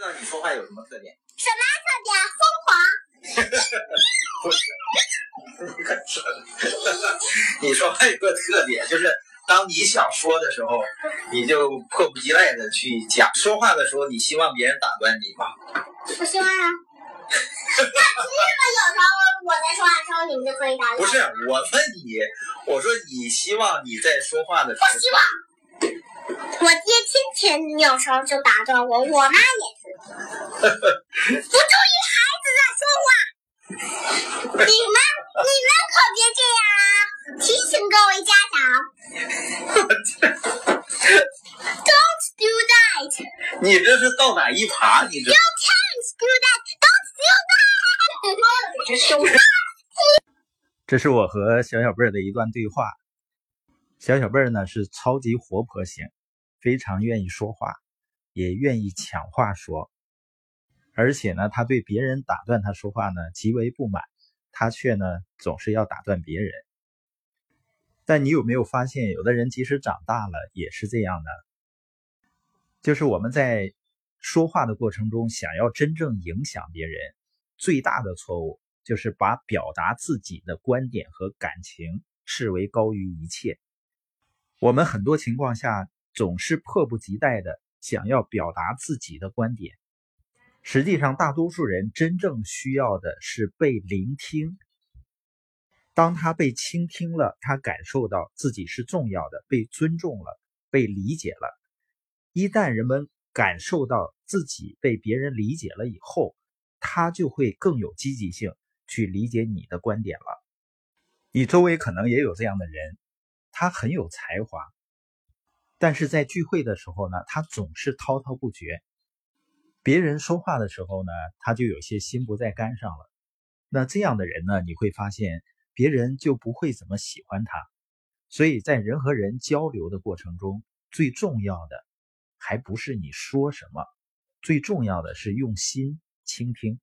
知道你说话有什么特点？什么特点？疯狂。不是，你说话有个特点，就是当你想说的时候，你就迫不及待的去讲。说话的时候，你希望别人打断你吗？不希望啊。那凭什么有时候我在说话的时候，你们就可以打断？不是，我问你，我说你希望你在说话的时候，我希望。我爹天天有时候就打断我，我妈也是。不注意孩子在说话，你们你们可别这样啊！提醒各位家长，Don't do that。你这是到哪一爬？你这 You can't do that. Don't do that。这是我和小小贝儿的一段对话。小小贝儿呢是超级活泼型。非常愿意说话，也愿意抢话说，而且呢，他对别人打断他说话呢极为不满，他却呢总是要打断别人。但你有没有发现，有的人即使长大了也是这样的？就是我们在说话的过程中，想要真正影响别人，最大的错误就是把表达自己的观点和感情视为高于一切。我们很多情况下。总是迫不及待的想要表达自己的观点，实际上，大多数人真正需要的是被聆听。当他被倾听了，他感受到自己是重要的，被尊重了，被理解了。一旦人们感受到自己被别人理解了以后，他就会更有积极性去理解你的观点了。你周围可能也有这样的人，他很有才华。但是在聚会的时候呢，他总是滔滔不绝。别人说话的时候呢，他就有些心不在肝上了。那这样的人呢，你会发现别人就不会怎么喜欢他。所以在人和人交流的过程中，最重要的还不是你说什么，最重要的是用心倾听。